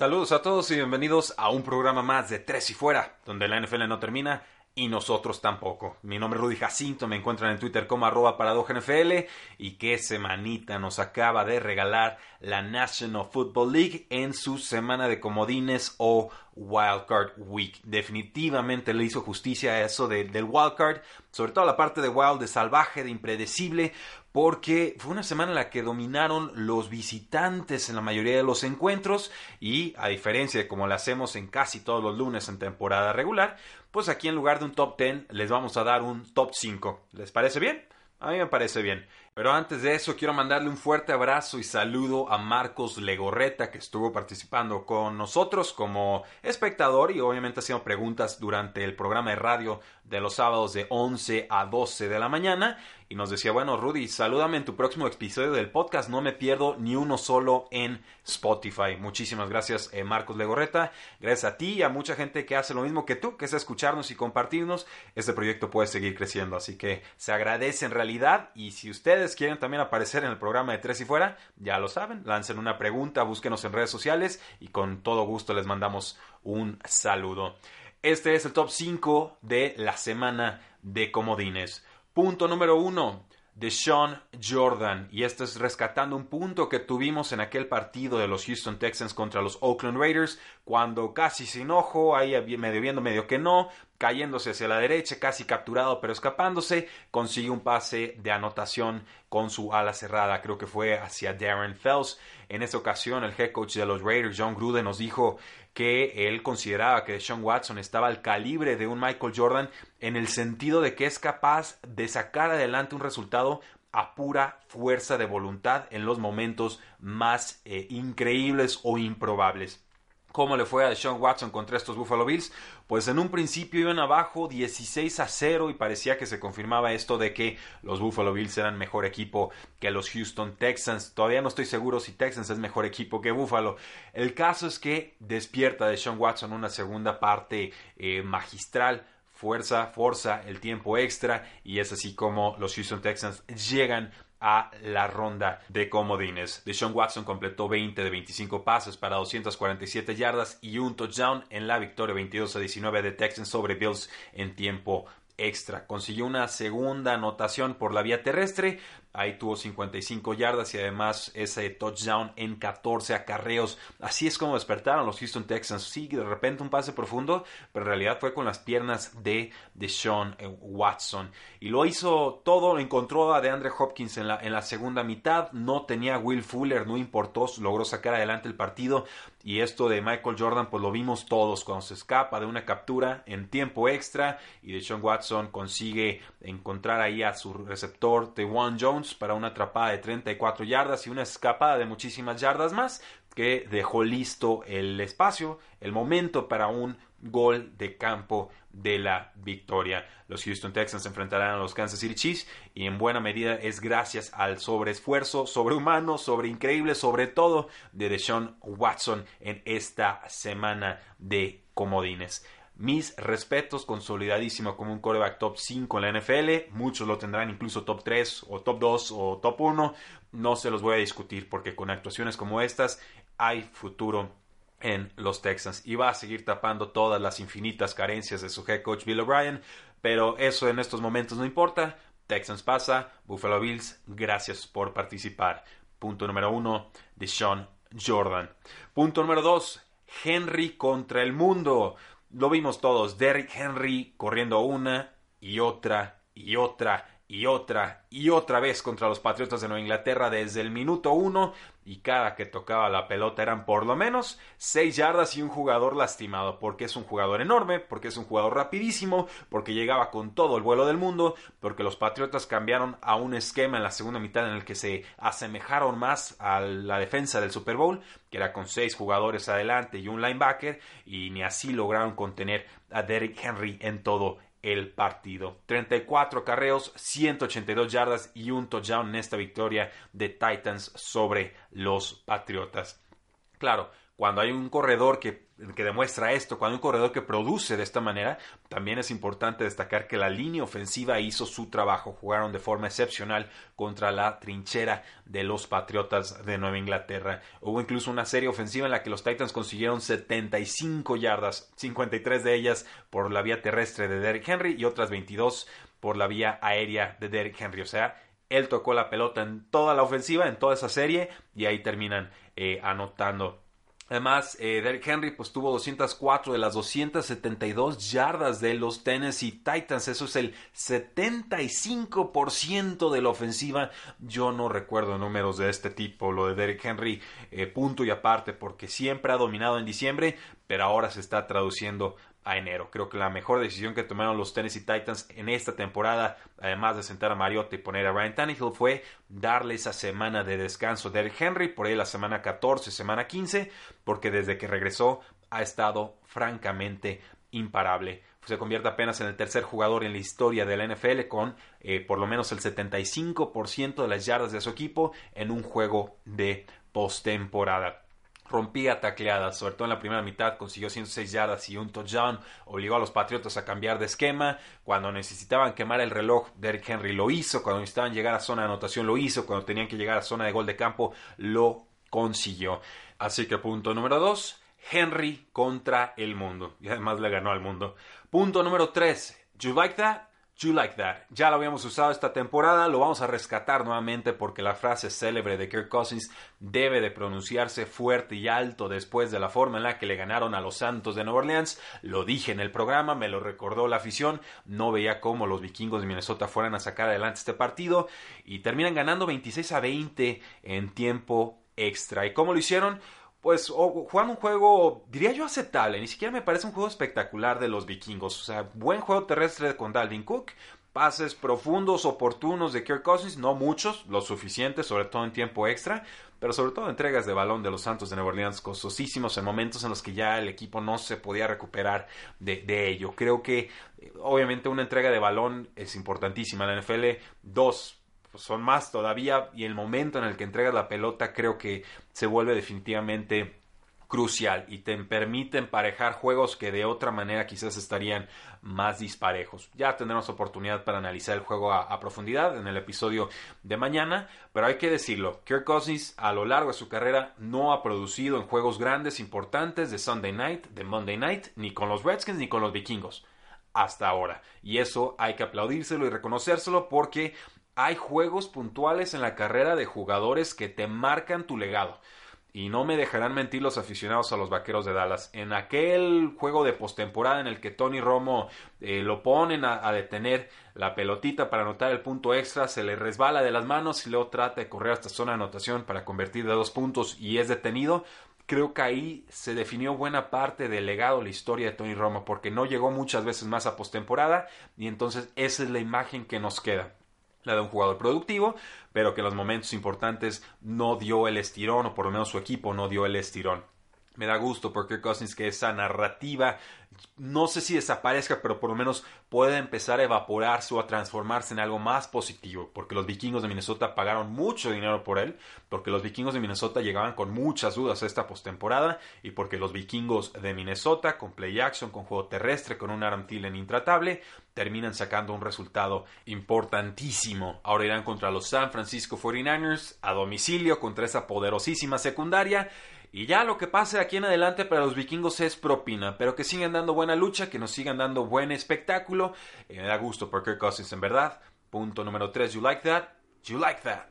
Saludos a todos y bienvenidos a un programa más de Tres y Fuera, donde la NFL no termina y nosotros tampoco. Mi nombre es Rudy Jacinto, me encuentran en Twitter como arroba NFL y qué semanita nos acaba de regalar la National Football League en su semana de comodines o Wildcard Week. Definitivamente le hizo justicia a eso del Wildcard, sobre todo la parte de Wild, de salvaje, de impredecible, porque fue una semana en la que dominaron los visitantes en la mayoría de los encuentros y a diferencia de como lo hacemos en casi todos los lunes en temporada regular, pues aquí en lugar de un top 10 les vamos a dar un top 5. ¿Les parece bien? A mí me parece bien. Pero antes de eso, quiero mandarle un fuerte abrazo y saludo a Marcos Legorreta, que estuvo participando con nosotros como espectador y obviamente haciendo preguntas durante el programa de radio de los sábados de 11 a 12 de la mañana y nos decía, bueno, Rudy, salúdame en tu próximo episodio del podcast, no me pierdo ni uno solo en Spotify. Muchísimas gracias, eh, Marcos Legorreta. Gracias a ti y a mucha gente que hace lo mismo que tú, que es escucharnos y compartirnos. Este proyecto puede seguir creciendo, así que se agradece en realidad y si ustedes quieren también aparecer en el programa de Tres y Fuera, ya lo saben, lancen una pregunta, búsquenos en redes sociales y con todo gusto les mandamos un saludo. Este es el top 5 de la semana de comodines. Punto número 1 de Sean Jordan. Y esto es rescatando un punto que tuvimos en aquel partido de los Houston Texans contra los Oakland Raiders, cuando casi sin ojo, ahí medio viendo, medio que no, cayéndose hacia la derecha, casi capturado pero escapándose, consigue un pase de anotación con su ala cerrada, creo que fue hacia Darren Fells. En esta ocasión, el head coach de los Raiders, John Gruden, nos dijo que él consideraba que Sean Watson estaba al calibre de un Michael Jordan en el sentido de que es capaz de sacar adelante un resultado a pura fuerza de voluntad en los momentos más eh, increíbles o improbables. ¿Cómo le fue a Sean Watson contra estos Buffalo Bills? Pues en un principio iban abajo 16 a 0 y parecía que se confirmaba esto de que los Buffalo Bills eran mejor equipo que los Houston Texans. Todavía no estoy seguro si Texans es mejor equipo que Buffalo. El caso es que despierta de Sean Watson una segunda parte eh, magistral fuerza, fuerza, el tiempo extra y es así como los Houston Texans llegan a la ronda de comodines. Deshaun Watson completó 20 de 25 pases para 247 yardas y un touchdown en la victoria 22 a 19 de Texans sobre Bills en tiempo extra. Consiguió una segunda anotación por la vía terrestre, Ahí tuvo 55 yardas y además ese touchdown en 14 acarreos. Así es como despertaron los Houston Texans. Sí, de repente un pase profundo, pero en realidad fue con las piernas de Deshaun eh, Watson. Y lo hizo todo, encontró a DeAndre Hopkins en la, en la segunda mitad. No tenía Will Fuller, no importó, logró sacar adelante el partido. Y esto de Michael Jordan, pues lo vimos todos cuando se escapa de una captura en tiempo extra y Deshaun Watson consigue encontrar ahí a su receptor, Tewan Jones para una atrapada de 34 yardas y una escapada de muchísimas yardas más que dejó listo el espacio, el momento para un gol de campo de la victoria. Los Houston Texans se enfrentarán a los Kansas City Chiefs y en buena medida es gracias al sobreesfuerzo, sobrehumano, sobre increíble, sobre todo de Deshaun Watson en esta semana de comodines. Mis respetos, consolidadísimo como un coreback top 5 en la NFL. Muchos lo tendrán incluso top 3 o top 2 o top 1. No se los voy a discutir porque con actuaciones como estas hay futuro en los Texans y va a seguir tapando todas las infinitas carencias de su head coach Bill O'Brien. Pero eso en estos momentos no importa. Texans pasa, Buffalo Bills, gracias por participar. Punto número uno, de Sean Jordan. Punto número dos, Henry contra el mundo. Lo vimos todos, Derrick Henry corriendo una y otra y otra y otra y otra vez contra los Patriotas de Nueva Inglaterra desde el minuto uno y cada que tocaba la pelota eran por lo menos seis yardas y un jugador lastimado porque es un jugador enorme, porque es un jugador rapidísimo, porque llegaba con todo el vuelo del mundo, porque los Patriotas cambiaron a un esquema en la segunda mitad en el que se asemejaron más a la defensa del Super Bowl, que era con seis jugadores adelante y un linebacker y ni así lograron contener a Derrick Henry en todo el partido. 34 carreos, 182 yardas y un touchdown en esta victoria de Titans sobre los Patriotas. Claro, cuando hay un corredor que, que, demuestra esto, cuando hay un corredor que produce de esta manera, también es importante destacar que la línea ofensiva hizo su trabajo, jugaron de forma excepcional contra la trinchera de los Patriotas de Nueva Inglaterra. Hubo incluso una serie ofensiva en la que los Titans consiguieron 75 yardas, 53 de ellas por la vía terrestre de Derrick Henry y otras 22 por la vía aérea de Derrick Henry. O sea, él tocó la pelota en toda la ofensiva, en toda esa serie, y ahí terminan eh, anotando Además, eh, Derrick Henry pues, tuvo 204 de las 272 yardas de los Tennessee Titans. Eso es el 75% de la ofensiva. Yo no recuerdo números de este tipo. Lo de Derrick Henry, eh, punto y aparte, porque siempre ha dominado en diciembre, pero ahora se está traduciendo a enero. Creo que la mejor decisión que tomaron los Tennessee Titans en esta temporada, además de sentar a Mariota y poner a Ryan Tannehill, fue darle esa semana de descanso de Henry, por ahí la semana 14, semana 15, porque desde que regresó ha estado francamente imparable. Se convierte apenas en el tercer jugador en la historia de la NFL con eh, por lo menos el 75% de las yardas de su equipo en un juego de postemporada rompía tacleadas, sobre todo en la primera mitad, consiguió 106 yardas y un touchdown, obligó a los Patriotas a cambiar de esquema, cuando necesitaban quemar el reloj, Derrick Henry lo hizo, cuando necesitaban llegar a zona de anotación lo hizo, cuando tenían que llegar a zona de gol de campo lo consiguió. Así que punto número 2, Henry contra el mundo, y además le ganó al mundo. Punto número 3, you like that? You Like That. Ya lo habíamos usado esta temporada, lo vamos a rescatar nuevamente porque la frase célebre de Kirk Cousins debe de pronunciarse fuerte y alto después de la forma en la que le ganaron a los Santos de Nueva Orleans. Lo dije en el programa, me lo recordó la afición, no veía cómo los vikingos de Minnesota fueran a sacar adelante este partido y terminan ganando 26 a 20 en tiempo extra. ¿Y cómo lo hicieron? Pues jugando un juego, diría yo, aceptable. Ni siquiera me parece un juego espectacular de los vikingos. O sea, buen juego terrestre con Dalvin Cook. Pases profundos, oportunos de Kirk Cousins, no muchos, lo suficiente, sobre todo en tiempo extra, pero sobre todo entregas de balón de los Santos de Nueva Orleans costosísimos en momentos en los que ya el equipo no se podía recuperar de, de ello. Creo que, eh, obviamente, una entrega de balón es importantísima en la NFL. Dos, pues, son más todavía y el momento en el que entregas la pelota creo que se vuelve definitivamente crucial y te permite emparejar juegos que de otra manera quizás estarían más disparejos. Ya tendremos oportunidad para analizar el juego a, profundidad en el episodio de mañana, pero hay que decirlo, Kirk Cousins a lo largo de su carrera no ha producido en juegos grandes importantes de Sunday Night, de Monday Night, ni con los Redskins ni con los Vikingos hasta ahora. Y eso hay que aplaudírselo y reconocérselo porque hay juegos puntuales en la carrera de jugadores que te marcan tu legado. Y no me dejarán mentir los aficionados a los Vaqueros de Dallas. En aquel juego de postemporada en el que Tony Romo eh, lo ponen a, detener la pelotita para anotar el punto extra, se le resbala de las manos y luego trata de correr hasta zona de anotación para convertir de dos puntos y es detenido. Creo que ahí se definió buena parte del legado, la historia de Tony Romo, porque no llegó muchas veces más a postemporada y entonces esa es la imagen que nos queda la de un jugador productivo, pero que en los momentos importantes no dio el estirón, o por lo menos su equipo no dio el estirón. Me da gusto porque Cousins que esa narrativa no sé si desaparezca, pero por lo menos puede empezar a evaporarse o a transformarse en algo más positivo, porque los vikingos de Minnesota pagaron mucho dinero por él, porque los vikingos de Minnesota llegaban con muchas dudas a esta postemporada, y porque los vikingos de Minnesota, con play action, con juego terrestre, con un Aaron Thielen intratable, terminan sacando un resultado importantísimo. Ahora irán contra los San Francisco 49ers a domicilio contra esa poderosísima secundaria y ya lo que pase aquí en adelante para los vikingos es propina, pero que sigan dando buena lucha, que nos sigan dando buen espectáculo. me da gusto por Kirk Cousins, en verdad. Punto número 3, you like that? You like that.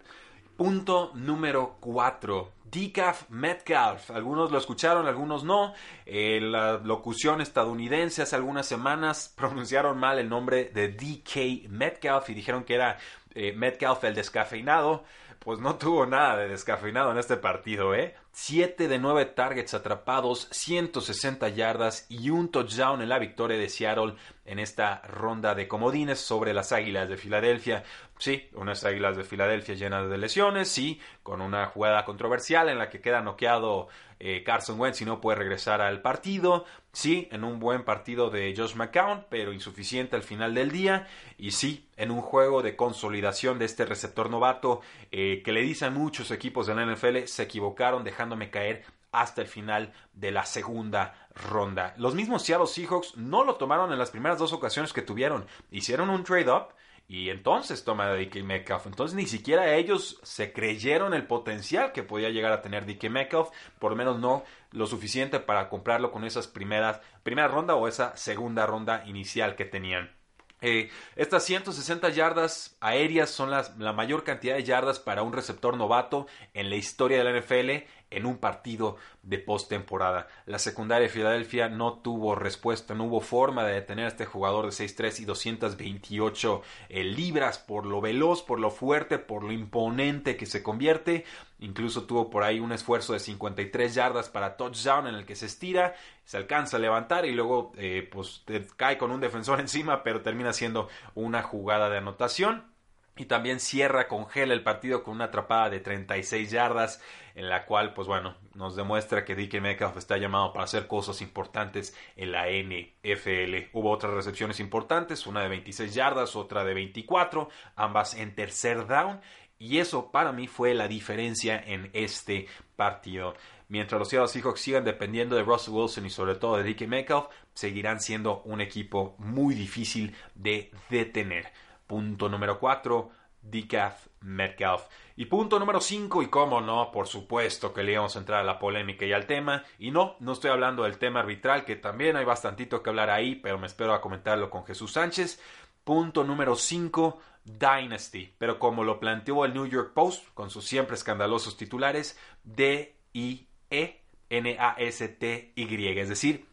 Punto número 4. Decaf Metcalf. Algunos lo escucharon, algunos no. Eh, la locución estadounidense hace algunas semanas pronunciaron mal el nombre de DK Metcalf y dijeron que era eh, Metcalf el descafeinado. Pues no tuvo nada de descafeinado en este partido, ¿eh? 7 de 9 targets atrapados, 160 yardas y un touchdown en la victoria de Seattle en esta ronda de comodines sobre las Águilas de Filadelfia. Sí, unas Águilas de Filadelfia llenas de lesiones, sí, con una jugada controversial en la que queda noqueado eh, Carson Wentz y no puede regresar al partido. Sí, en un buen partido de Josh McCown, pero insuficiente al final del día. Y sí, en un juego de consolidación de este receptor novato eh, que le dicen muchos equipos de la NFL, se equivocaron dejándome caer hasta el final de la segunda ronda. Los mismos Seattle Seahawks no lo tomaron en las primeras dos ocasiones que tuvieron. Hicieron un trade-up y entonces toma a DK Metcalf. Entonces ni siquiera ellos se creyeron el potencial que podía llegar a tener DK Metcalf, por lo menos no lo suficiente para comprarlo con esas primeras, primera ronda o esa segunda ronda inicial que tenían. Eh, estas 160 yardas aéreas son la mayor cantidad de yardas para un receptor novato en la historia de la NFL en un partido de postemporada. La secundaria de Filadelfia no tuvo respuesta, no hubo forma de detener a este jugador de 6'3 y 228 eh, libras por lo veloz, por lo fuerte, por lo imponente que se convierte. Incluso tuvo por ahí un esfuerzo de 53 yardas para touchdown en el que se estira, se alcanza a levantar y luego eh, pues cae con un defensor encima, pero termina siendo una jugada de anotación y también cierra, congela el partido con una atrapada de 36 yardas, en la cual, pues bueno, nos demuestra que DK Metcalf está llamado para hacer cosas importantes en la NFL. Hubo otras recepciones importantes, una de 26 yardas, otra de 24, ambas en tercer down, y eso para mí fue la diferencia en este partido. Mientras los Seattle Seahawks sigan dependiendo de Russell Wilson y sobre todo de DK Metcalf, seguirán siendo un equipo muy difícil de detener. Punto número 4, Decaf Metcalf. Y punto número 5, y cómo no, por supuesto que le íbamos a entrar a la polémica y al tema. Y no, no estoy hablando del tema arbitral, que también hay bastantito que hablar ahí, pero me espero a comentarlo con Jesús Sánchez. Punto número 5, Dynasty. Pero como lo planteó el New York Post, con sus siempre escandalosos titulares, D-I-E-N-A-S-T-Y. Es decir,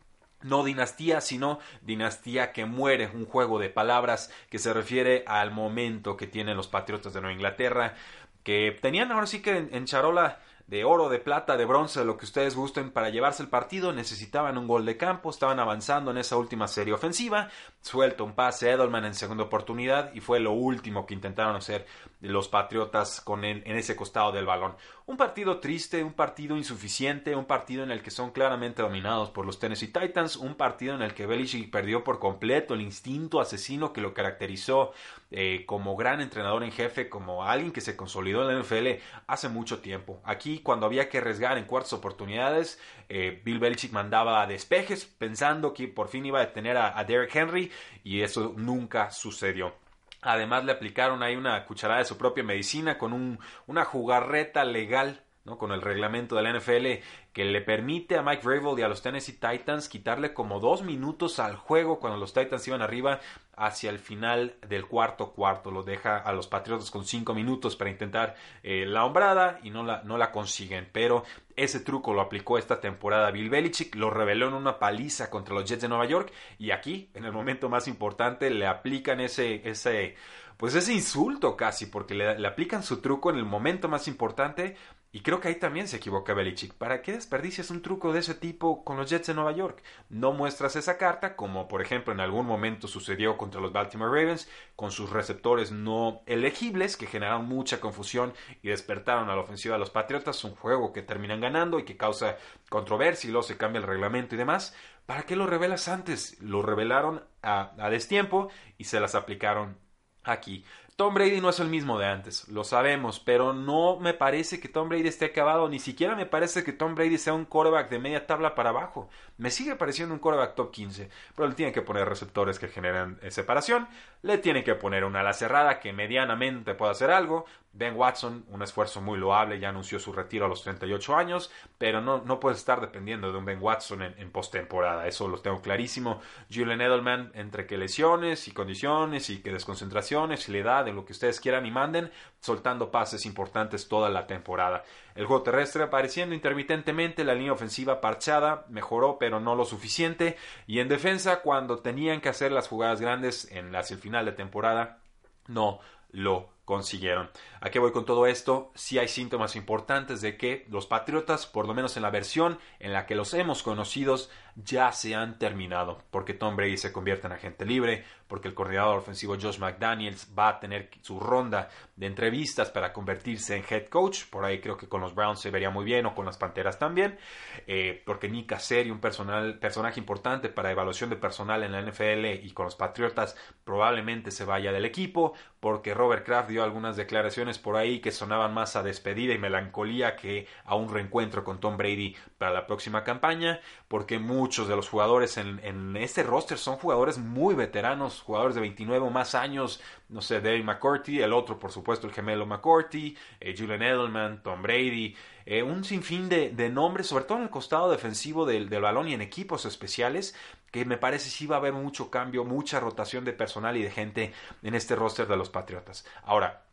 no dinastía, sino dinastía que muere, un juego de palabras que se refiere al momento que tienen los Patriotas de Nueva Inglaterra, que tenían ahora sí que en, charola de oro, de plata, de bronce, lo que ustedes gusten para llevarse el partido, necesitaban un gol de campo, estaban avanzando en esa última serie ofensiva, suelta un pase Edelman en segunda oportunidad y fue lo último que intentaron hacer los Patriotas con en ese costado del balón. Un partido triste, un partido insuficiente, un partido en el que son claramente dominados por los Tennessee Titans, un partido en el que Belichick perdió por completo el instinto asesino que lo caracterizó eh, como gran entrenador en jefe, como alguien que se consolidó en la NFL hace mucho tiempo. Aquí, cuando había que arriesgar en cuartas oportunidades, eh, Bill Belichick mandaba despejes pensando que por fin iba a detener a Derek Henry y eso nunca sucedió. Además le aplicaron ahí una cucharada de su propia medicina con un, una jugarreta legal ¿no? con el reglamento de la NFL que le permite a Mike Vrabel y a los Tennessee Titans quitarle como dos minutos al juego cuando los Titans iban arriba hacia el final del cuarto cuarto. Lo deja a los Patriotas con cinco minutos para intentar eh, la hombrada y no la, no la consiguen. Pero ese truco lo aplicó esta temporada Bill Belichick, lo reveló en una paliza contra los Jets de Nueva York y aquí, en el momento más importante, le aplican ese, ese pues ese insulto casi, porque le, le, aplican su truco en el momento más importante y creo que ahí también se equivoca Belichick. ¿Para qué desperdicias un truco de ese tipo con los Jets de Nueva York? No muestras esa carta, como por ejemplo en algún momento sucedió contra los Baltimore Ravens, con sus receptores no elegibles que generaron mucha confusión y despertaron a la ofensiva de los Patriotas, un juego que terminan ganando y que causa controversia y luego se cambia el reglamento y demás. ¿Para qué lo revelas antes? Lo revelaron a, a destiempo y se las aplicaron aquí. Tom Brady no es el mismo de antes, lo sabemos, pero no me parece que Tom Brady esté acabado, ni siquiera me parece que Tom Brady sea un quarterback de media tabla para abajo. Me sigue pareciendo un quarterback top 15, pero le tienen que poner receptores que generan separación, le tienen que poner una ala cerrada que medianamente pueda hacer algo. Ben Watson, un esfuerzo muy loable, ya anunció su retiro a los 38 años, pero no, no puedes estar dependiendo de un Ben Watson en, en postemporada, eso lo tengo clarísimo. Julian Edelman, entre que lesiones y condiciones y que desconcentraciones y la edad de lo que ustedes quieran y manden, soltando pases importantes toda la temporada. El juego terrestre apareciendo intermitentemente, la línea ofensiva parchada, mejoró pero no lo suficiente, y en defensa cuando tenían que hacer las jugadas grandes en hacia el final de temporada, no lo consiguieron. ¿A qué voy con todo esto? Si hay síntomas importantes de que los Patriotas, por lo menos en la versión en la que los hemos conocido, ya se han terminado, porque Tom Brady se convierte en agente libre, porque el coordinador ofensivo Josh McDaniels va a tener su ronda de entrevistas para convertirse en head coach, por ahí creo que con los Browns se vería muy bien o con las Panteras también, eh, porque Nick Casseri, un personal, personaje importante para evaluación de personal en la NFL y con los Patriotas probablemente se vaya del equipo, porque Robert Kraft dio algunas declaraciones por ahí que sonaban más a despedida y melancolía que a un reencuentro con Tom Brady para la próxima campaña, porque muchos de los jugadores en, este roster son jugadores muy veteranos, jugadores de 29 o más años, no sé, Dave McCourty, el otro por supuesto el gemelo McCourty, eh, Julian Edelman, Tom Brady, eh, un sinfín de, de, nombres, sobre todo en el costado defensivo del, del, balón y en equipos especiales, que me parece sí va a haber mucho cambio, mucha rotación de personal y de gente en este roster de los Patriotas. Ahora,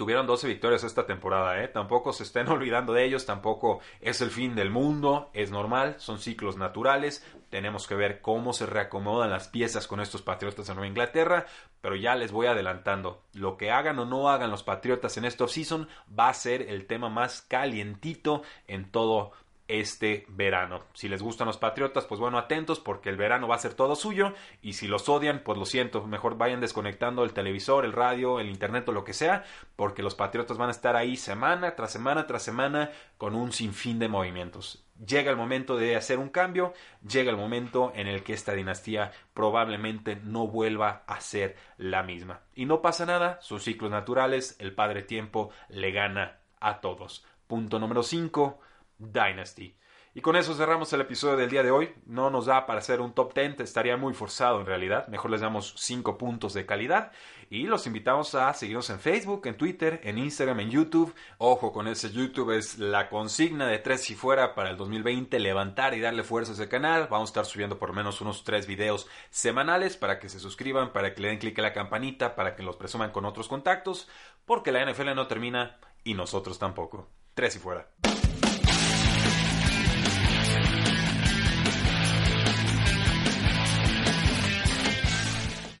tuvieron 12 victorias esta temporada, ¿eh? Tampoco se estén olvidando de ellos, tampoco es el fin del mundo, es normal, son ciclos naturales, tenemos que ver cómo se reacomodan las piezas con estos Patriotas de Nueva Inglaterra, pero ya les voy adelantando, lo que hagan o no hagan los Patriotas en esta offseason va a ser el tema más calientito en todo este verano. Si les gustan los Patriotas, pues bueno, atentos porque el verano va a ser todo suyo y si los odian, pues lo siento, mejor vayan desconectando el televisor, el radio, el internet o lo que sea, porque los Patriotas van a estar ahí semana tras semana tras semana con un sinfín de movimientos. Llega el momento de hacer un cambio, llega el momento en el que esta dinastía probablemente no vuelva a ser la misma. Y no pasa nada, son ciclos naturales, el padre tiempo le gana a todos. Punto número 5 Dynasty. Y con eso cerramos el episodio del día de hoy. No nos da para hacer un top 10, estaría muy forzado en realidad. Mejor les damos 5 puntos de calidad. Y los invitamos a seguirnos en Facebook, en Twitter, en Instagram, en YouTube. Ojo con ese YouTube, es la consigna de tres y fuera para el 2020, levantar y darle fuerza a ese canal. Vamos a estar subiendo por lo menos unos 3 videos semanales para que se suscriban, para que le den clic a la campanita, para que los presuman con otros contactos. Porque la NFL no termina y nosotros tampoco. Tres y fuera.